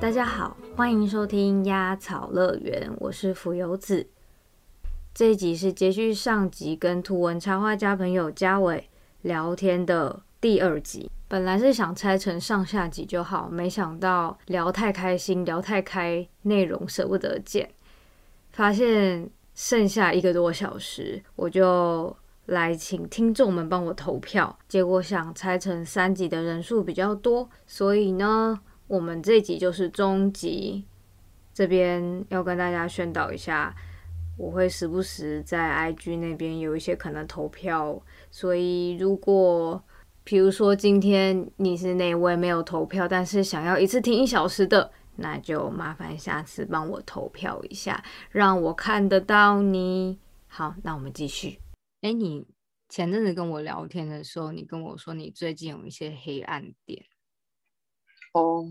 大家好，欢迎收听鸭草乐园，我是浮游子。这一集是接续上集跟图文插画家朋友嘉伟聊天的第二集。本来是想拆成上下集就好，没想到聊太开心，聊太开，内容舍不得剪，发现剩下一个多小时，我就来请听众们帮我投票。结果想拆成三集的人数比较多，所以呢。我们这集就是终集，这边要跟大家宣导一下，我会时不时在 IG 那边有一些可能投票，所以如果比如说今天你是那位没有投票，但是想要一次听一小时的，那就麻烦下次帮我投票一下，让我看得到你。好，那我们继续。哎，你前阵子跟我聊天的时候，你跟我说你最近有一些黑暗点。哦，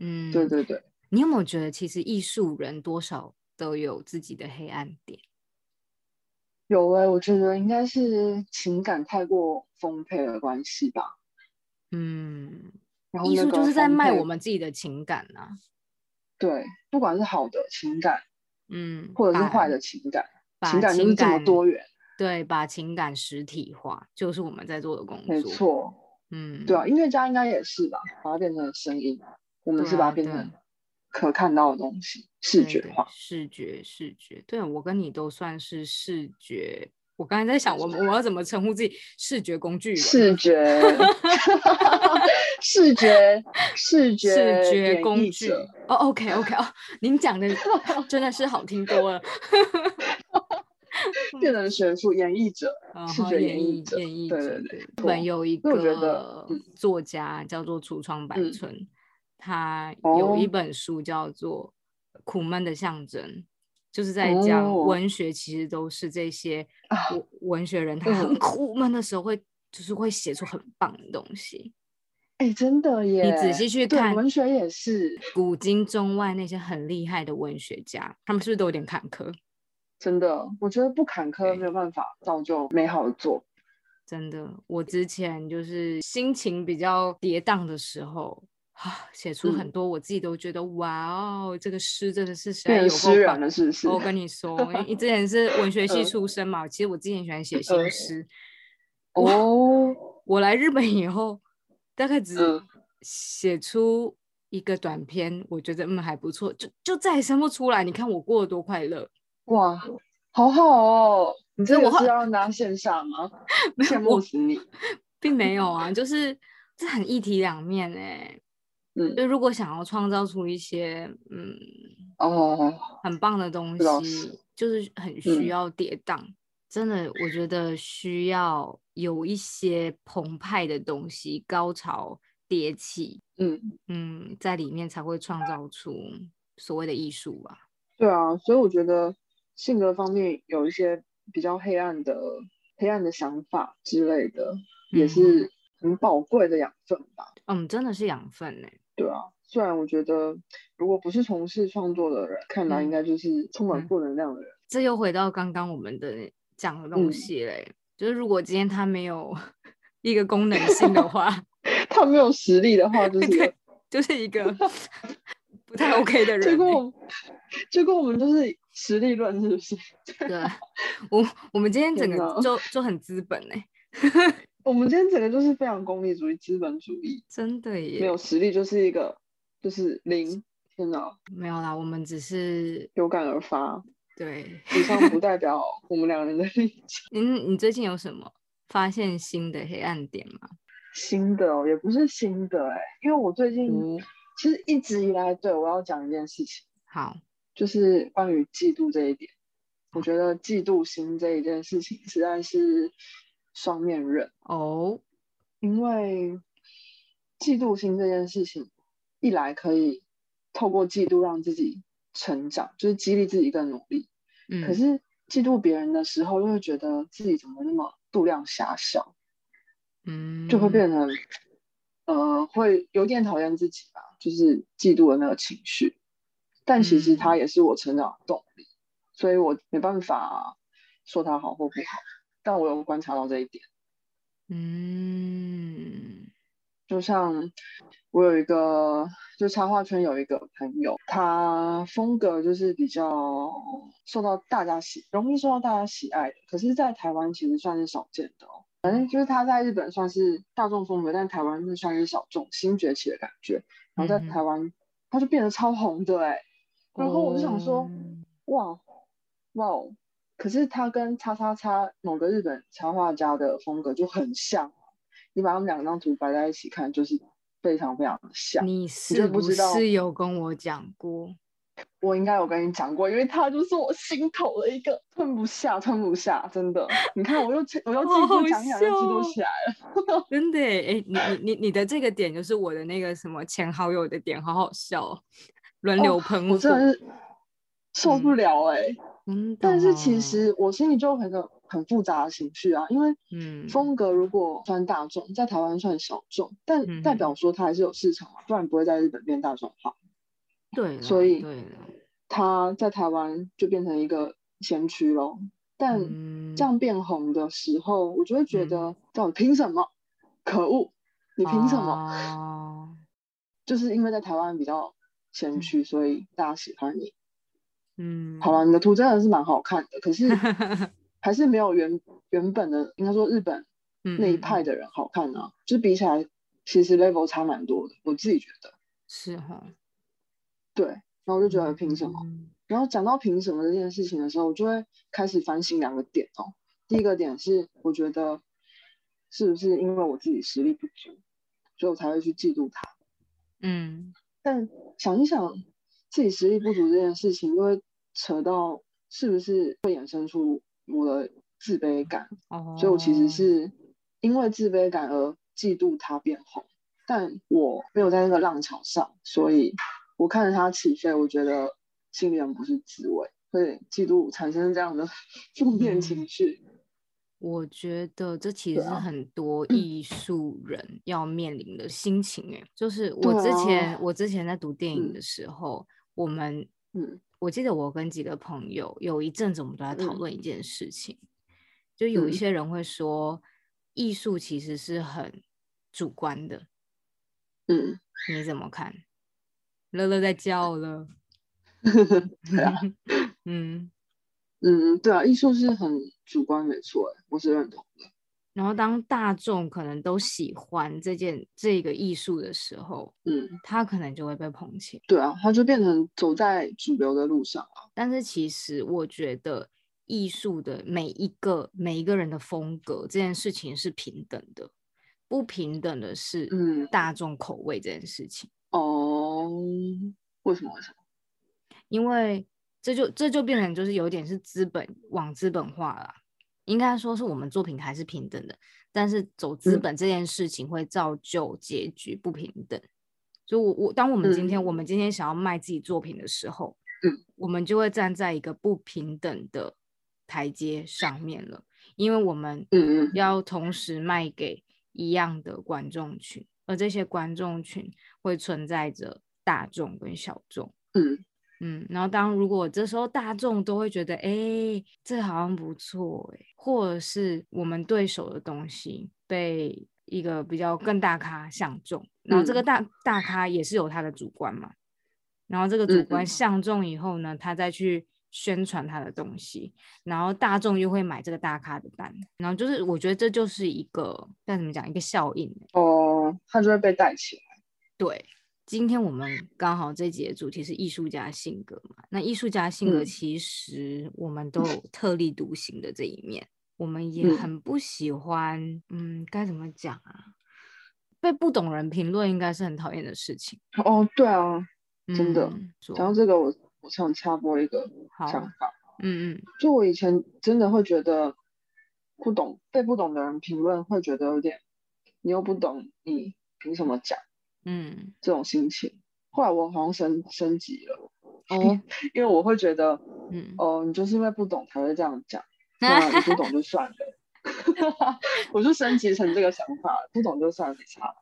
嗯，对对对，你有没有觉得其实艺术人多少都有自己的黑暗点？有哎，我觉得应该是情感太过丰沛的关系吧。嗯，然后艺术就是在卖我们自己的情感呐。对，不管是好的情感，嗯，或者是坏的情感，情感就是这么多元。对，把情感实体化，就是我们在做的工作。没错。嗯，对啊，音乐家应该也是吧，把它变成声音，我们是把它变成可看到的东西，视觉化，视觉，视觉。对我跟你都算是视觉。我刚才在想，我们我要怎么称呼自己？视觉工具人？视觉，视觉，视觉，视觉工具。哦，OK，OK，哦，您讲的真的是好听多了。变成学术演绎者，视觉演绎者，演绎者。对对对。日本有一个作家叫做橱窗百村，他有一本书叫做《苦闷的象征》，就是在讲文学其实都是这些文文学人他很苦闷的时候会就是会写出很棒的东西。哎，真的耶！你仔细去看文学也是古今中外那些很厉害的文学家，他们是不是都有点坎坷？真的，我觉得不坎坷没有办法造就美好的作。真的，我之前就是心情比较跌宕的时候啊，写出很多我自己都觉得哇哦，这个诗真的是变诗人了，是不是？我跟你说，你之前是文学系出身嘛，其实我之前喜欢写新诗。哦，我来日本以后，大概只写出一个短篇，我觉得嗯还不错，就就再也生不出来。你看我过得多快乐。哇，好好哦！你这我是要拿线下吗？羡慕死你，并没有啊，就是这很一体两面哎。嗯，就如果想要创造出一些嗯哦很棒的东西，就是很需要跌宕。真的，我觉得需要有一些澎湃的东西，高潮迭起，嗯嗯，在里面才会创造出所谓的艺术吧。对啊，所以我觉得。性格方面有一些比较黑暗的、黑暗的想法之类的，也是很宝贵的养分吧。嗯，真的是养分呢。对啊，虽然我觉得，如果不是从事创作的人，看来应该就是充满负能量的人。这又回到刚刚我们的讲的东西嘞，就是如果今天他没有 一个功能性的话，他没有实力的话，就是就是一个不太 OK 的人。结果，结果我们就是。实力论是不是？对，我我们今天整个就就很资本哎，我们今天整个就是非常功利主义、资本主义，真的耶，没有实力就是一个就是零，天哪，没有啦，我们只是有感而发，对，以上不代表我们两人的立场。嗯，你最近有什么发现新的黑暗点吗？新的哦，也不是新的哎，因为我最近其实一直以来对我要讲一件事情，好。就是关于嫉妒这一点，我觉得嫉妒心这一件事情实在是双面刃哦。因为嫉妒心这件事情，一来可以透过嫉妒让自己成长，就是激励自己更努力。嗯。可是嫉妒别人的时候，又会觉得自己怎么那么度量狭小，嗯，就会变成呃，会有点讨厌自己吧，就是嫉妒的那个情绪。但其实它也是我成长的动力，所以我没办法说它好或不好。但我有观察到这一点。嗯，就像我有一个，就插画圈有一个朋友，他风格就是比较受到大家喜，容易受到大家喜爱的。可是，在台湾其实算是少见的哦。反正就是他在日本算是大众风格，但台湾是算是小众新崛起的感觉。然后在台湾，他就变得超红的哎。然后我就想说，哇哇哦！可是他跟叉叉叉某个日本插画家的风格就很像，你把他们两张图摆在一起看，就是非常非常的像。你是不是有跟我讲过？我应该有跟你讲过，因为他就是我心头的一个吞不下、吞不下，真的。你看，我又我又记住讲起来就记录起来了，真的。哎，你你你你的这个点就是我的那个什么前好友的点，好好笑，轮流喷我，真的是受不了哎。嗯，但是其实我心里就有一个很复杂的情绪啊，因为嗯，风格如果算大众，在台湾算小众，但代表说它还是有市场嘛，不然不会在日本变大众化。对，所以他在台湾就变成一个先驱咯。但这样变红的时候，我就会觉得，到底凭什么？可恶！你凭什么？就是因为在台湾比较先驱，所以大家喜欢你。嗯，好了，你的图真的是蛮好看的，可是 还是没有原原本的，应该说日本那一派的人好看啊。就是比起来，其实 level 差蛮多的，我自己觉得。是哈。对，然后我就觉得凭什么？然后讲到凭什么这件事情的时候，我就会开始反省两个点哦。第一个点是，我觉得是不是因为我自己实力不足，所以我才会去嫉妒他？嗯，但想一想，自己实力不足这件事情，就会扯到是不是会衍生出我的自卑感？哦，所以我其实是因为自卑感而嫉妒他变红，但我没有在那个浪潮上，所以。我看着他起飞，我觉得心里很不是滋味，会嫉妒，产生这样的负面情绪。我觉得这其实是很多艺术人要面临的心情。哎，就是我之前我之前在读电影的时候，我们嗯，我记得我跟几个朋友有一阵子，我们都在讨论一件事情，就有一些人会说，艺术其实是很主观的。嗯，你怎么看？乐乐在叫了，对啊，嗯嗯，对啊，艺术是很主观，没错，我是认同的。然后当大众可能都喜欢这件这个艺术的时候，嗯，他可能就会被捧起。对啊，他就变成走在主流的路上了。但是其实我觉得艺术的每一个每一个人的风格这件事情是平等的，不平等的是嗯大众口味这件事情。哦，为什么？为什么？因为这就这就变成就是有点是资本往资本化了。应该说是我们作品还是平等的，但是走资本这件事情会造就结局不平等。就我我当我们今天我们今天想要卖自己作品的时候，嗯，我们就会站在一个不平等的台阶上面了，因为我们嗯要同时卖给一样的观众群。而这些观众群会存在着大众跟小众，嗯嗯，然后当如果这时候大众都会觉得，哎，这好像不错，哎，或者是我们对手的东西被一个比较更大咖相中，然后这个大大咖也是有他的主观嘛，然后这个主观相中以后呢，他再去。宣传他的东西，然后大众又会买这个大咖的单，然后就是我觉得这就是一个该怎么讲一个效应哦，他就会被带起来。对，今天我们刚好这节主题是艺术家性格嘛，那艺术家性格其实我们都有特立独行的这一面，我们也很不喜欢，嗯，该怎么讲啊？被不懂人评论应该是很讨厌的事情。哦，对啊，真的，讲到这个我。我想插播一个想法，嗯嗯，就我以前真的会觉得不懂被不懂的人评论，会觉得有点你又不懂，你凭什么讲？嗯，这种心情。后来我好像升升级了，哦，因为我会觉得，嗯哦，你就是因为不懂才会这样讲，那你不懂就算了，我就升级成这个想法，不懂就算了，没差。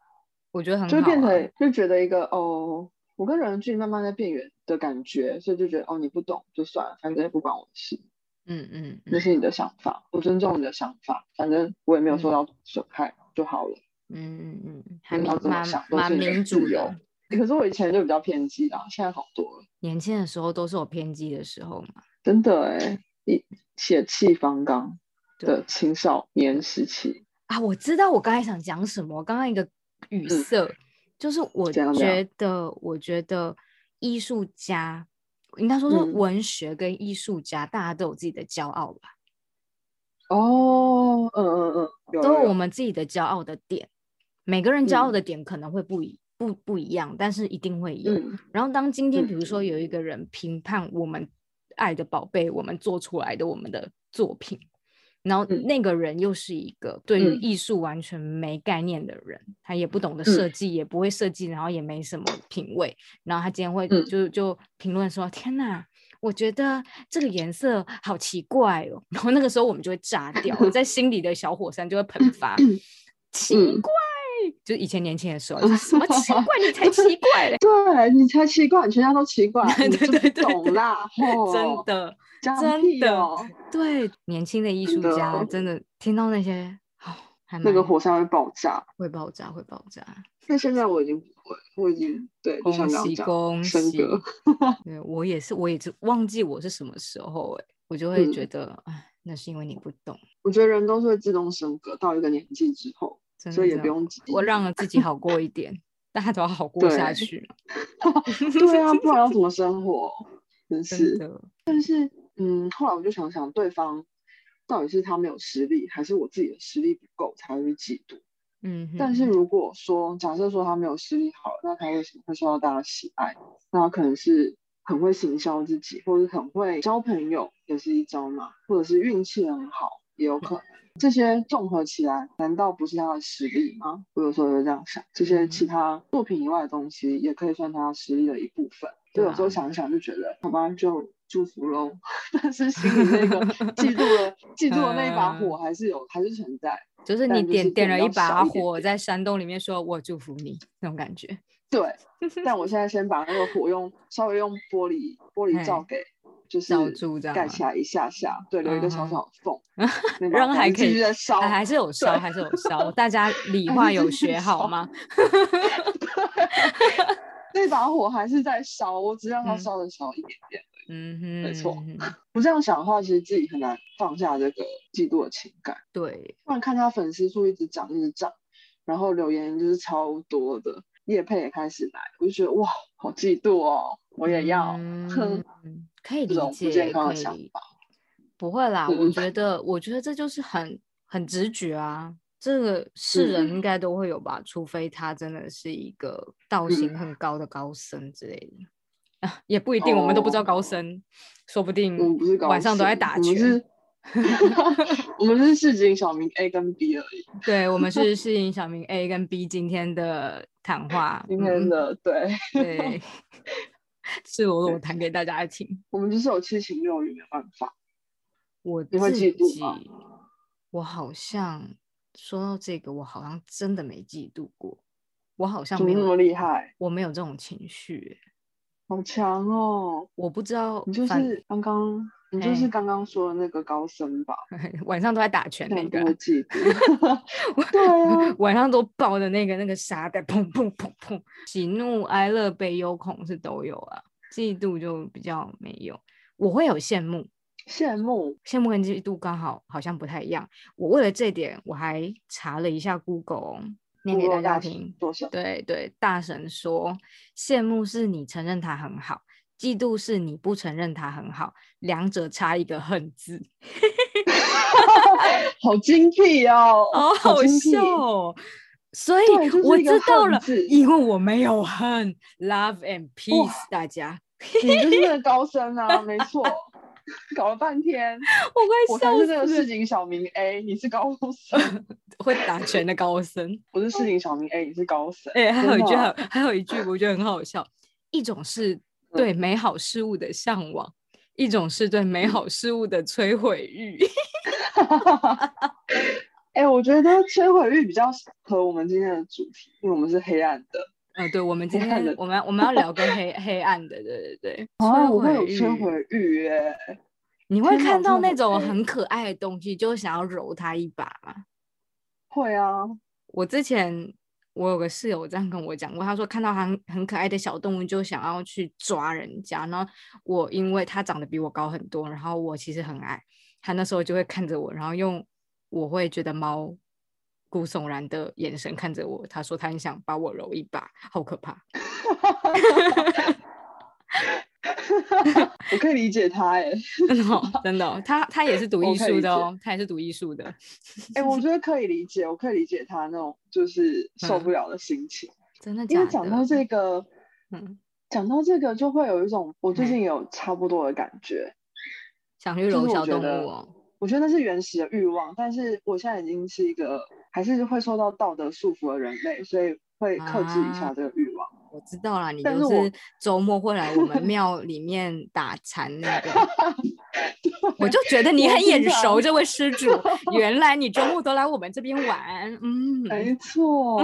我觉得很好就变成就觉得一个哦。我跟人距离慢慢在变远的感觉，所以就觉得哦，你不懂就算了，反正也不关我的事。嗯嗯，那是你的想法，我尊重你的想法，反正我也没有受到损害就好了。嗯嗯嗯，还蛮蛮民主的。可是我以前就比较偏激啊，现在好多了。年轻的时候都是我偏激的时候嘛。真的哎，一血气方刚的青少年时期啊，我知道我刚才想讲什么。刚刚一个语塞，就是我觉得，我觉得艺术家应该说是文学跟艺术家，大家都有自己的骄傲吧。哦，嗯嗯嗯，都有我们自己的骄傲的点。每个人骄傲的点可能会不一不不一样，但是一定会有。然后当今天比如说有一个人评判我们爱的宝贝，我们做出来的我们的作品，然后那个人又是一个对于艺术完全没概念的人，他也不懂得设计，也不会设计，然后也没什么品味，然后他今天会就就评论说：“天哪，我觉得这个颜色好奇怪哦。”然后那个时候我们就会炸掉，在心里的小火山就会喷发，奇怪。就以前年轻的时候，什么奇怪？你才奇怪嘞！对你才奇怪，全家都奇怪。对对对，懂啦，真的，真的，对，年轻的艺术家真的听到那些，那个火山会爆炸，会爆炸，会爆炸。但现在我已经不会，我已经对，恭喜恭喜，对我也是，我也是忘记我是什么时候哎，我就会觉得，哎，那是因为你不懂。我觉得人都是会自动升格，到一个年纪之后。所以也不用急，我让了自己好过一点，大家都要好过下去。对啊，不然要怎么生活？真 是。的但是，嗯，后来我就想想，对方到底是他没有实力，还是我自己的实力不够才会嫉妒？嗯。但是如果说假设说他没有实力好，那他为什么会受到大家喜爱？那他可能是很会行销自己，或者很会交朋友，也是一招嘛，或者是运气很好，也有可能。这些综合起来，难道不是他的实力吗？我有时候就这样想，这些其他作品以外的东西，也可以算他实力的一部分。就有时候想一想，就觉得好吧，就祝福喽。但是心里那个嫉妒的、嫉妒的那一把火，还是有，还是存在。就是你点点了一把火在山洞里面，说我祝福你那种感觉。对，但我现在先把那个火用稍微用玻璃玻璃罩给。就是盖起来一下下，对，留一个小小的缝，然后还可以烧，还是有烧，还是有烧。大家 理化有学好吗？那把火还是在烧，我只让它烧的少一点点。嗯哼，没错。不这样想的话，其实自己很难放下这个嫉妒的情感。对，不然看他粉丝数一直涨，一直涨，然后留言就是超多的，叶佩也开始来，我就觉得哇，好嫉妒哦，我也要。哼。可以理解，可以，不会啦。我觉得，我觉得这就是很很直觉啊。这个世人应该都会有吧，除非他真的是一个道行很高的高僧之类的啊，也不一定。我们都不知道高僧，说不定晚上都在打拳。我们是市井小民 A 跟 B 而已。对，我们是市井小民 A 跟 B 今天的谈话，今天的对对。赤裸裸弹给大家听。我们就是有七情六欲，没办法。我自己，我好像说到这个，我好像真的没嫉妒过。我好像没那么厉害，我没有这种情绪。好强哦！我不知道，你就是刚刚。你就是刚刚说的那个高僧吧？晚上都在打拳那个，对啊，晚上都抱着那个那个沙袋，砰砰砰砰，喜怒哀乐悲忧恐是都有啊，嫉妒就比较没有。我会有羡慕，羡慕，羡慕跟嫉妒刚好好像不太一样。我为了这点，我还查了一下 Google，念给大家听。对对，大神说，羡慕是你承认他很好。嫉妒是你不承认他很好，两者差一个恨字，好精辟哦，好好笑哦。所以我知道了，因为我没有恨，love and peace，大家，你就是那个高僧啊，没错，搞了半天，我快笑死了。我是那个市井小民 A，你是高僧，会打拳的高僧。我是市井小民 A，你是高僧。哎，还有一句，还还有一句，我觉得很好笑，一种是。对美好事物的向往，一种是对美好事物的摧毁欲。哎，我觉得摧毁欲比较合我们今天的主题，因为我们是黑暗的。呃，对，我们今天的我们我们要聊跟黑 黑暗的，对对对。啊，我会有摧毁欲耶！你会看到那种很可爱的东西，就想要揉它一把吗？会啊，我之前我有个室友这样跟我讲过，他说看到很很可爱的小动物就想要去抓人家。然后我因为他长得比我高很多，然后我其实很矮，他那时候就会看着我，然后用我会觉得毛骨悚然的眼神看着我。他说他很想把我揉一把，好可怕。我可以理解他哎，真的，真的，他他也是读 艺术的哦，他也是读艺术的。哎，我觉得可以理解，我可以理解他那种就是受不了的心情。真的，因为讲到这个，嗯，讲到这个就会有一种，我最近有差不多的感觉，想去揉小动物。我觉得那是原始的欲望，但是我现在已经是一个还是会受到道德束缚的人类，所以会克制一下这个欲望。我知道啦，你就是周末会来我们 庙里面打禅那个，我就觉得你很眼熟这位施主，原来你周末都来我们这边玩，嗯，没错，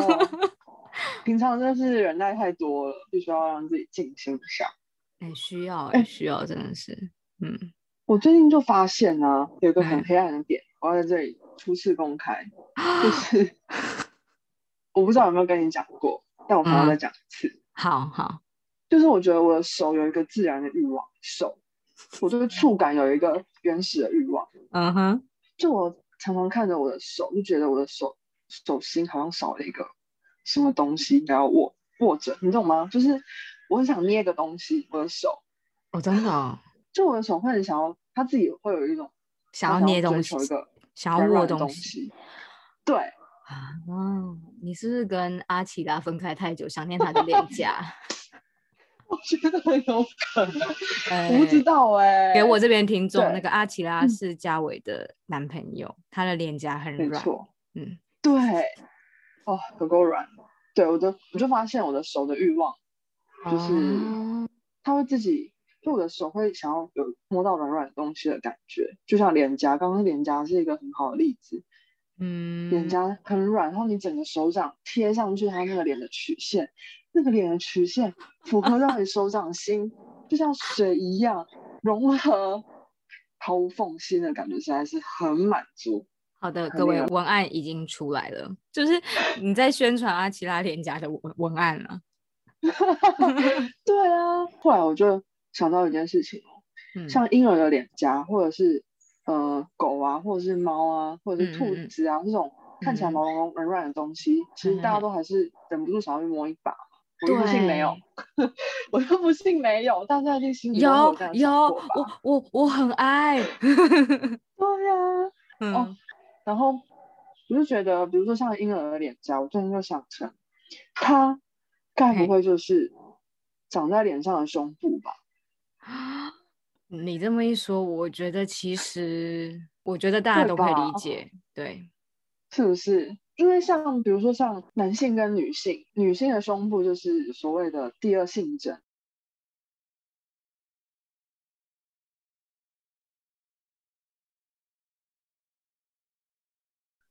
平常真的是人耐太多了，必须要让自己静心一下，哎，需要，哎，需要，真的是，嗯，我最近就发现呢，有个很黑暗的点，我要在这里初次公开，就是我不知道有没有跟你讲过。但我还要再讲一次，好好，就是我觉得我的手有一个自然的欲望，手，我这个触感有一个原始的欲望，嗯哼，就我常常看着我的手，就觉得我的手手心好像少了一个什么东西，然后握握着，你懂吗？就是我很想捏个东西，我的手，哦，真的，就我的手会很想要，他自己会有一种想要捏东西，一个想要握东西，对。啊，你是不是跟阿奇拉分开太久，想念他的脸颊？我觉得很有可能，不知道哎。给我这边听众，那个阿奇拉是嘉伟的男朋友，他的脸颊很软。嗯，对，哦，很够软。对，我的，我就发现我的手的欲望，就是他会自己，就我的手会想要有摸到软软东西的感觉，就像脸颊，刚刚脸颊是一个很好的例子。嗯，脸颊很软，然后你整个手掌贴上去，它那个脸的曲线，那个脸的曲线符合到你手掌心，就像水一样融合，毫无缝隙的感觉，实在是很满足。好的，各位文案已经出来了，就是你在宣传阿奇拉脸颊的文文案了。对啊，后来我就想到一件事情哦，像婴儿的脸颊，或者是。呃，狗啊，或者是猫啊，或者是兔子啊，这种看起来毛茸茸、软软的东西，其实大家都还是忍不住想要去摸一把。我就不信没有，我就不信没有，大家一定心里有有。我我我很爱。对呀，哦，然后我就觉得，比如说像婴儿的脸颊，我最近就想成，它该不会就是长在脸上的胸部吧？你这么一说，我觉得其实，我觉得大家都可以理解，对，是不是？因为像比如说像男性跟女性，女性的胸部就是所谓的第二性征，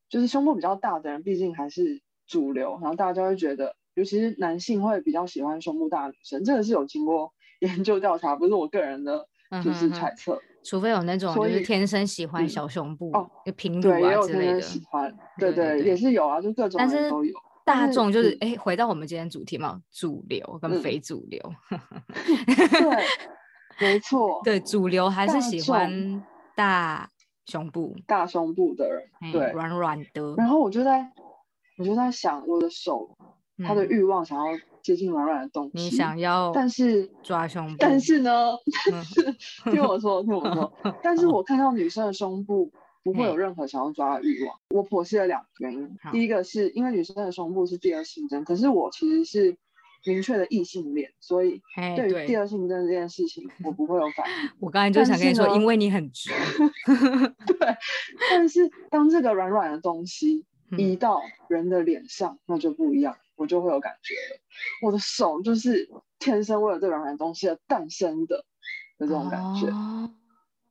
就是胸部比较大的人，毕竟还是主流，然后大家会觉得，尤其是男性会比较喜欢胸部大的女生，这个是有经过研究调查，不是我个人的。就是揣测，除非有那种就是天生喜欢小胸部哦，有平乳啊之类的，喜欢，对对，也是有啊，就各种人都有。大众就是哎，回到我们今天主题嘛，主流跟非主流。对，没错。对，主流还是喜欢大胸部、大胸部的人，对，软软的。然后我就在，我就在想，我的手，他的欲望想要。接近软软的东西，你想要，但是抓胸部，但是呢，但是听我说，听我说，但是我看到女生的胸部不会有任何想要抓的欲望。我剖析了两个原因，第一个是因为女生的胸部是第二性征，可是我其实是明确的异性恋，所以对于第二性征这件事情，我不会有反应。我刚才就想跟你说，因为你很直。对，但是当这个软软的东西移到人的脸上，那就不一样。我就会有感觉了，我的手就是天生为了这软软东西而诞生的的这种感觉，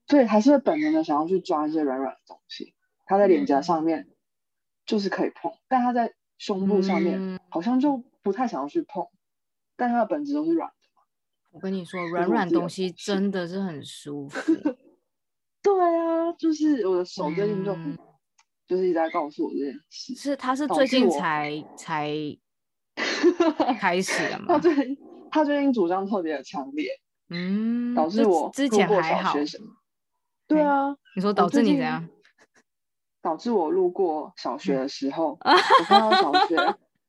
所以还是会本能的想要去抓一些软软的东西。它在脸颊上面就是可以碰，但它在胸部上面好像就不太想要去碰，但它的本质都是软的。我跟你说，软软东西真的是很舒服。对啊，就是我的手最近就就是一直在告诉我这件事。是他是最近才才 开始了 吗？他最近他最近主张特别的强烈，嗯，导致我之前还好。对啊，你说导致你怎样？导致我路过小学的时候，我看到小学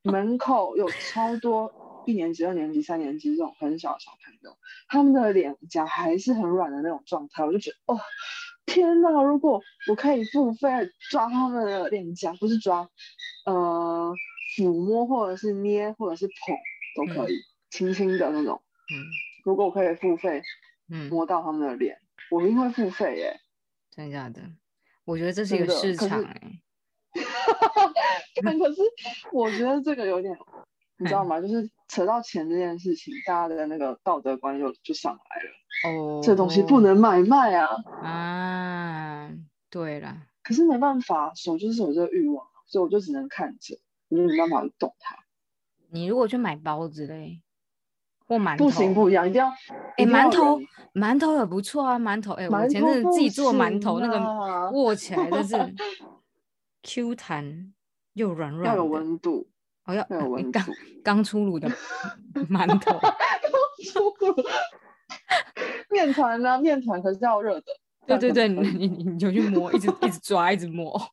门口有超多一年级、二年级、三年级这种很小的小朋友，他们的脸颊还是很软的那种状态，我就觉得哦，天哪！如果我可以付费抓他们的脸颊，不是抓，呃，抚摸或者是捏或者是捧都可以，轻轻的那种。嗯，如果我可以付费，嗯，摸到他们的脸，我一定会付费耶。真的假的？我觉得这是一个市场 哎，但 可是我觉得这个有点，你知道吗？就是扯到钱这件事情，大家的那个道德观就就上来了。哦，这东西不能买卖啊！啊，对了，可是没办法，手就是有这个欲望，所以我就只能看着，我就没办法动它。你如果去买包子嘞？或馒头不行不一样，一定要哎，馒头馒头也不错啊，馒头哎，我前阵子自己做馒头，那个握起来就是 Q 弹又软软，要有温度哦，要有温度，刚出炉的 馒头，出 炉面团呢？面团可是要热的，对对对，你你你就去摸，一直一直抓，一直摸。我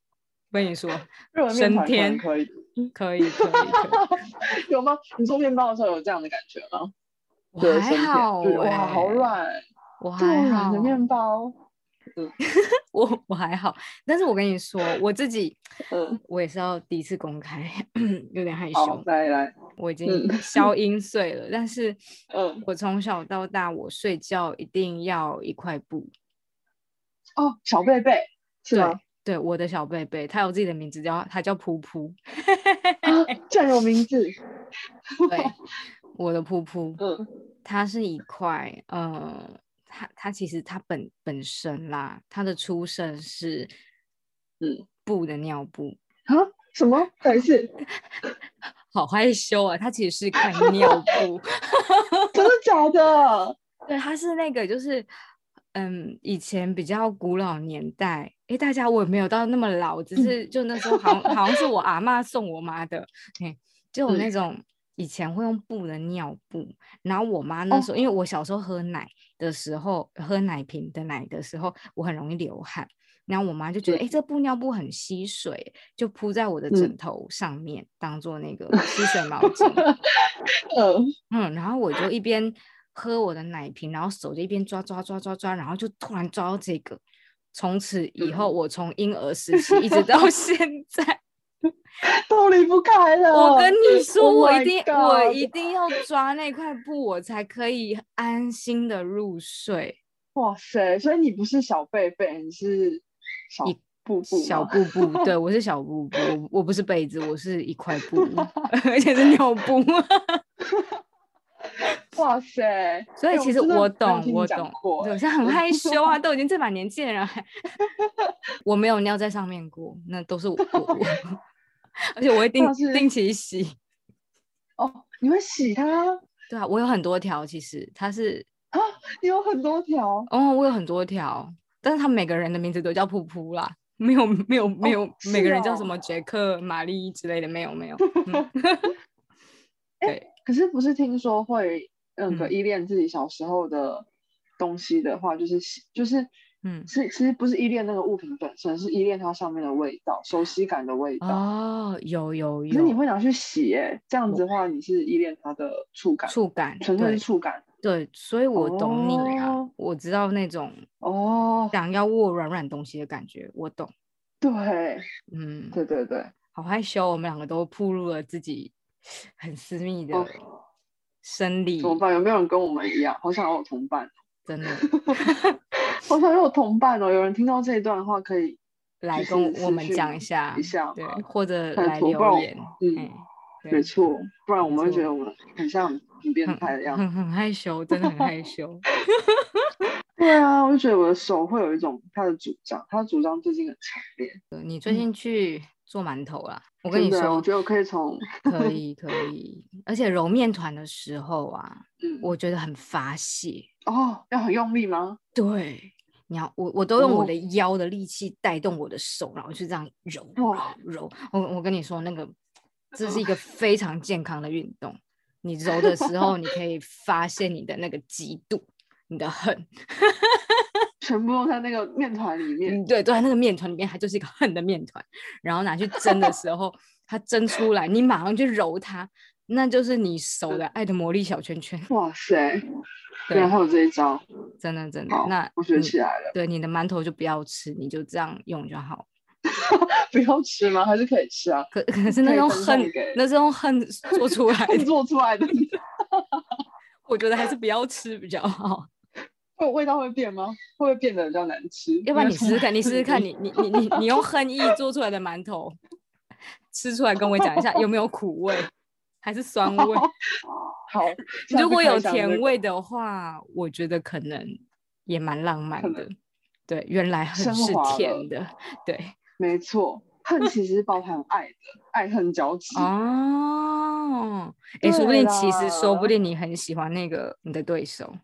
跟你说，热面团可以，可以可以，有吗？你做面包的时候有这样的感觉吗？我还好，哇，好软，我还好的面包，嗯，我 我还好，但是我跟你说，我自己，嗯，我也是要第一次公开，有点害羞。来来，我已经消音碎了，但是，嗯，我从小到大，我睡觉一定要一块布。哦，小贝贝是吗？对，我的小贝贝，他有自己的名字，叫他叫噗噗，这样有名字。对。我的噗噗，嗯，它是一块，呃，它它其实它本本身啦，它的出生是，嗯，布的尿布啊？什么？还是 好害羞啊！它其实是块尿布，真的假的？对，它是那个，就是，嗯，以前比较古老年代，哎，大家我也没有到那么老，只是就那时候好像好像是我阿妈送我妈的，哎，就有那种。以前会用布的尿布，然后我妈那时候，因为我小时候喝奶的时候，喝奶瓶的奶的时候，我很容易流汗，然后我妈就觉得，哎，这布尿布很吸水，就铺在我的枕头上面，当做那个吸水毛巾。嗯嗯，然后我就一边喝我的奶瓶，然后手就一边抓抓抓抓抓，然后就突然抓到这个，从此以后，我从婴儿时期一直到 现在。都离不开了。我跟你 说，我一定，我一定要抓那块布，我才可以安心的入睡。哇塞！所以你不是小贝贝，你是小布布，小布布。对，我是小布布，我我不是被子，我是一块布，而且是尿布。哇塞！所以其实我懂，我懂，我现在很 害羞啊，都已经这把年纪的人，我没有尿在上面过，那都是我。而且我会定定期洗，哦，你会洗它？对啊，我有很多条，其实它是啊，你有很多条哦，我有很多条，但是他们每个人的名字都叫噗噗啦，没有没有没有，每个人叫什么杰克、玛丽之类的，没有没有。对，可是不是听说会那个依恋自己小时候的东西的话，就是就是。嗯，是其实不是依恋那个物品本身，是依恋它上面的味道，熟悉感的味道。哦，有有有。那你会拿去洗？哎，这样子的话，你是依恋它的触感，触感，纯粹是触感。对，所以我懂你啊，我知道那种哦，想要握软软东西的感觉，我懂。对，嗯，对对对，好害羞，我们两个都暴露了自己很私密的生理。怎么办？有没有人跟我们一样，好想要有同伴？真的。好想有同伴哦！有人听到这一段的话，可以来跟我们讲一下，一下对，或者来留言。嗯，没错，不然我们会觉得我们很像很变态的样子，很很害羞，真的很害羞。对啊，我就觉得我的手会有一种他的主张，他的主张最近很强烈。你最近去做馒头啦？我跟你说，我觉得我可以从可以可以，而且揉面团的时候啊，嗯，我觉得很发泄哦，要很用力吗？对，你要我我都用我的腰的力气带动我的手，然后就这样揉揉揉。我我跟你说，那个这是一个非常健康的运动。你揉的时候，你可以发现你的那个嫉妒、你的恨，全部都在那个面团里面。对，都在那个面团里面，它就是一个恨的面团。然后拿去蒸的时候，它蒸出来，你马上去揉它，那就是你手的爱的魔力小圈圈。哇塞！对，还有这一招，真的真的。那我学起来了。对，你的馒头就不要吃，你就这样用就好。不要吃吗？还是可以吃啊？可可是那种恨，那是用恨做出来 的做出来的。我觉得还是不要吃比较好。会味道会变吗？会不会变得比较难吃？要不然你试试看，你试试看，你你你你你用恨意做出来的馒头，吃出来跟我讲一下有没有苦味，还是酸味？好，如果有甜味的话，我觉得可能也蛮浪漫的。对，原来恨是甜的，对。没错，恨其实包含爱的，爱恨交织哦。哎，说不定其实说不定你很喜欢那个你的对手。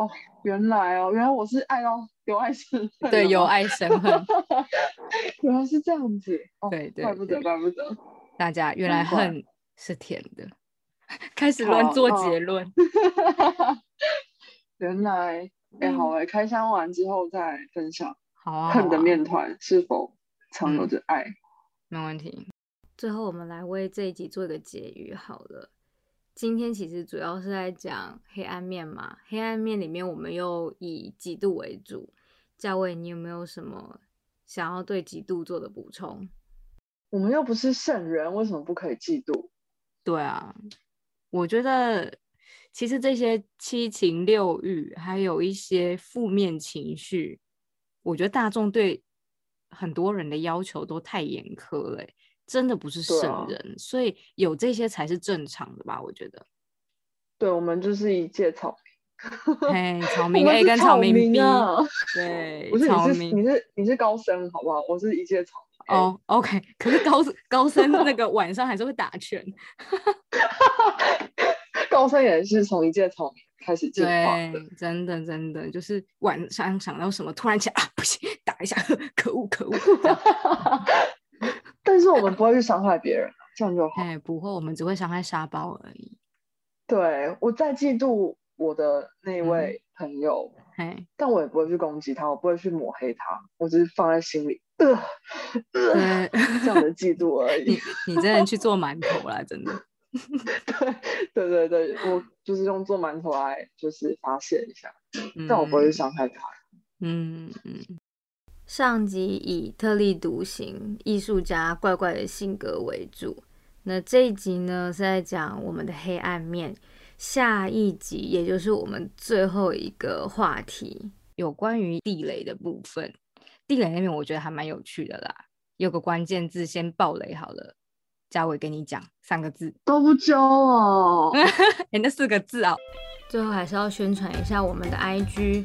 哦，原来哦，原来我是爱到有爱生恨。对，有爱生恨。原来是这样子。对对，怪不得，怪不得。大家原来恨是甜的，开始乱做结论。原来，哎，好哎，开箱完之后再分享。好啊，恨的面团是否藏有着爱？没问题。最后，我们来为这一集做一个结语。好了，今天其实主要是在讲黑暗面嘛。黑暗面里面，我们又以嫉妒为主。嘉伟，你有没有什么想要对嫉妒做的补充？我们又不是圣人，为什么不可以嫉妒？对啊，我觉得其实这些七情六欲，还有一些负面情绪。我觉得大众对很多人的要求都太严苛了，真的不是圣人，所以有这些才是正常的吧？我觉得。对，我们就是一介草民。嘿，草 民 A 跟草民 B 啊。对，不是你是你是你是高僧，好不好？我是一介草民。哦，OK。可是高高僧那个晚上还是会打拳。高僧也是从一介草民。开始进化对，真的真的就是晚上想到什么，突然起来啊，不行，打一下，可恶可恶。但是我们不会去伤害别人，这样就好。哎，不会，我们只会伤害沙包而已。对，我在嫉妒我的那位朋友，哎，但我也不会去攻击他，我不会去抹黑他，我只是放在心里，呃，这样的嫉妒而已。你你真的去做馒头了，真的。对对对对，我就是用做馒头来就是发泄一下，但我不会伤害他。嗯嗯。上集以特立独行、艺术家怪怪的性格为主，那这一集呢是在讲我们的黑暗面。下一集也就是我们最后一个话题，有关于地雷的部分。地雷那边我觉得还蛮有趣的啦，有个关键字先爆雷好了。嘉伟跟你讲三个字都不教哦，哎，那四个字啊。最后还是要宣传一下我们的 IG，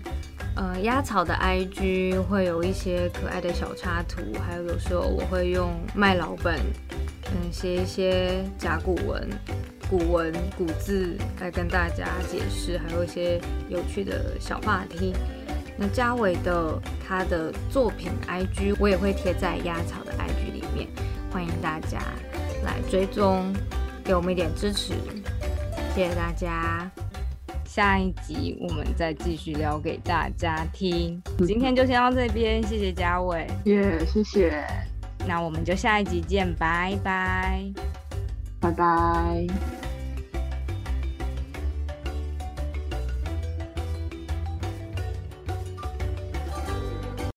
呃，鸭草的 IG 会有一些可爱的小插图，还有有时候我会用卖老本，嗯，写一些甲骨文、古文、古字来跟大家解释，还有一些有趣的小话题。那嘉伟的他的作品 IG 我也会贴在鸭草的 IG 里面，欢迎大家。来追踪，给我们一点支持，谢谢大家。下一集我们再继续聊给大家听。今天就先到这边，谢谢嘉伟，耶，谢谢。那我们就下一集见，拜拜，拜拜。